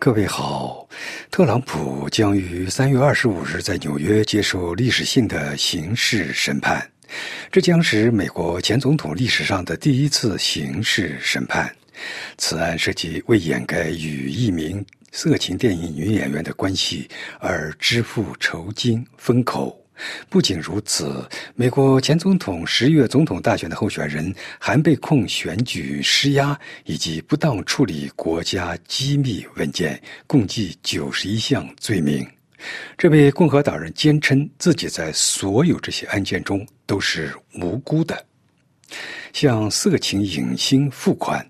各位好，特朗普将于三月二十五日在纽约接受历史性的刑事审判，这将是美国前总统历史上的第一次刑事审判。此案涉及为掩盖与一名色情电影女演员的关系而支付酬金封口。不仅如此，美国前总统十月总统大选的候选人还被控选举施压以及不当处理国家机密文件，共计九十一项罪名。这位共和党人坚称自己在所有这些案件中都是无辜的，向色情影星付款。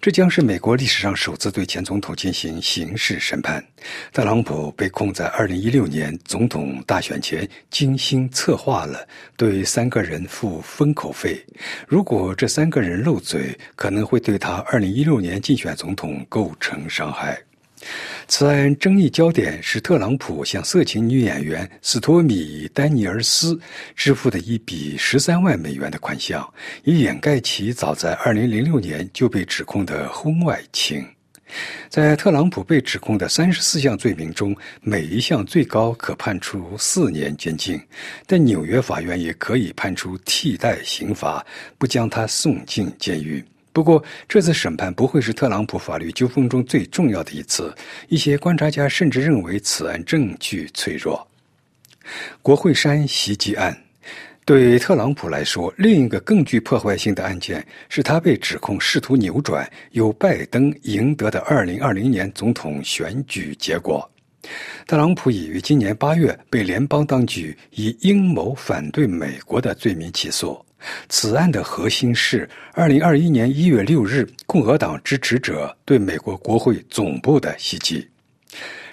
这将是美国历史上首次对前总统进行刑事审判。特朗普被控在2016年总统大选前精心策划了对三个人付封口费，如果这三个人漏嘴，可能会对他2016年竞选总统构成伤害。此案争议焦点是特朗普向色情女演员斯托米·丹尼尔斯支付的一笔十三万美元的款项，以掩盖其早在二零零六年就被指控的婚外情。在特朗普被指控的三十四项罪名中，每一项最高可判处四年监禁，但纽约法院也可以判处替代刑罚，不将他送进监狱。不过，这次审判不会是特朗普法律纠纷中最重要的一次。一些观察家甚至认为此案证据脆弱。国会山袭击案对特朗普来说，另一个更具破坏性的案件是他被指控试图扭转由拜登赢得的2020年总统选举结果。特朗普已于今年八月被联邦当局以阴谋反对美国的罪名起诉。此案的核心是2021年1月6日，共和党支持者对美国国会总部的袭击。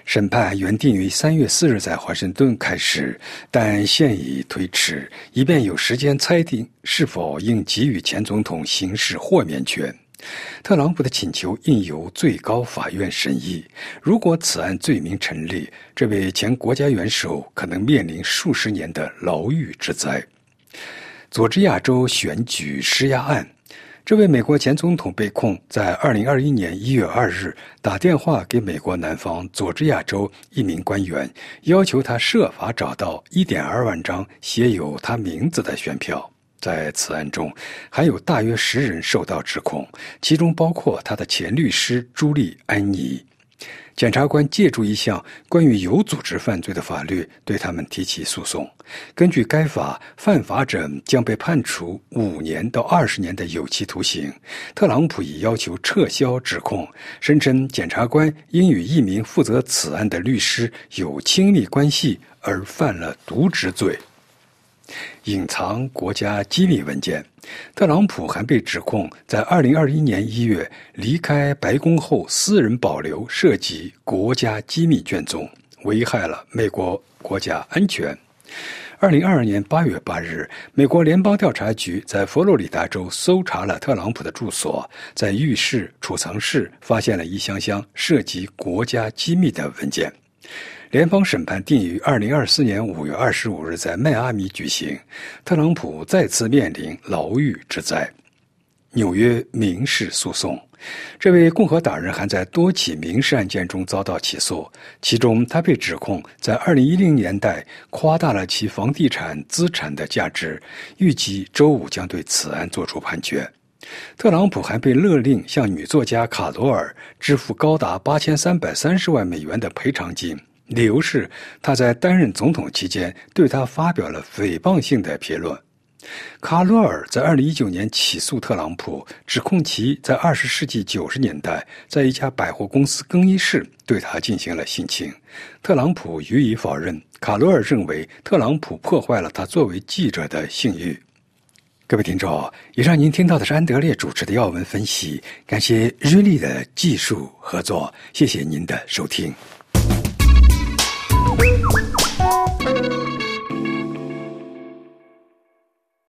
审判原定于3月4日在华盛顿开始，但现已推迟，以便有时间裁定是否应给予前总统刑事豁免权。特朗普的请求应由最高法院审议。如果此案罪名成立，这位前国家元首可能面临数十年的牢狱之灾。佐治亚州选举施压案，这位美国前总统被控在2021年1月2日打电话给美国南方佐治亚州一名官员，要求他设法找到1.2万张写有他名字的选票。在此案中，还有大约十人受到指控，其中包括他的前律师朱莉安妮。检察官借助一项关于有组织犯罪的法律，对他们提起诉讼。根据该法，犯法者将被判处五年到二十年的有期徒刑。特朗普已要求撤销指控，声称检察官因与一名负责此案的律师有亲密关系而犯了渎职罪。隐藏国家机密文件，特朗普还被指控在2021年1月离开白宫后，私人保留涉及国家机密卷宗，危害了美国国家安全。2022年8月8日，美国联邦调查局在佛罗里达州搜查了特朗普的住所，在浴室、储藏室发现了一箱箱涉及国家机密的文件。联邦审判定于二零二四年五月二十五日在迈阿密举行，特朗普再次面临牢狱之灾。纽约民事诉讼，这位共和党人还在多起民事案件中遭到起诉，其中他被指控在二零一零年代夸大了其房地产资产的价值，预计周五将对此案作出判决。特朗普还被勒令向女作家卡罗尔支付高达八千三百三十万美元的赔偿金。理由是他在担任总统期间对他发表了诽谤性的评论。卡罗尔在2019年起诉特朗普，指控其在20世纪90年代在一家百货公司更衣室对他进行了性侵。特朗普予以否认。卡罗尔认为特朗普破坏了他作为记者的信誉。各位听众，以上您听到的是安德烈主持的要闻分析，感谢日立的技术合作，谢谢您的收听。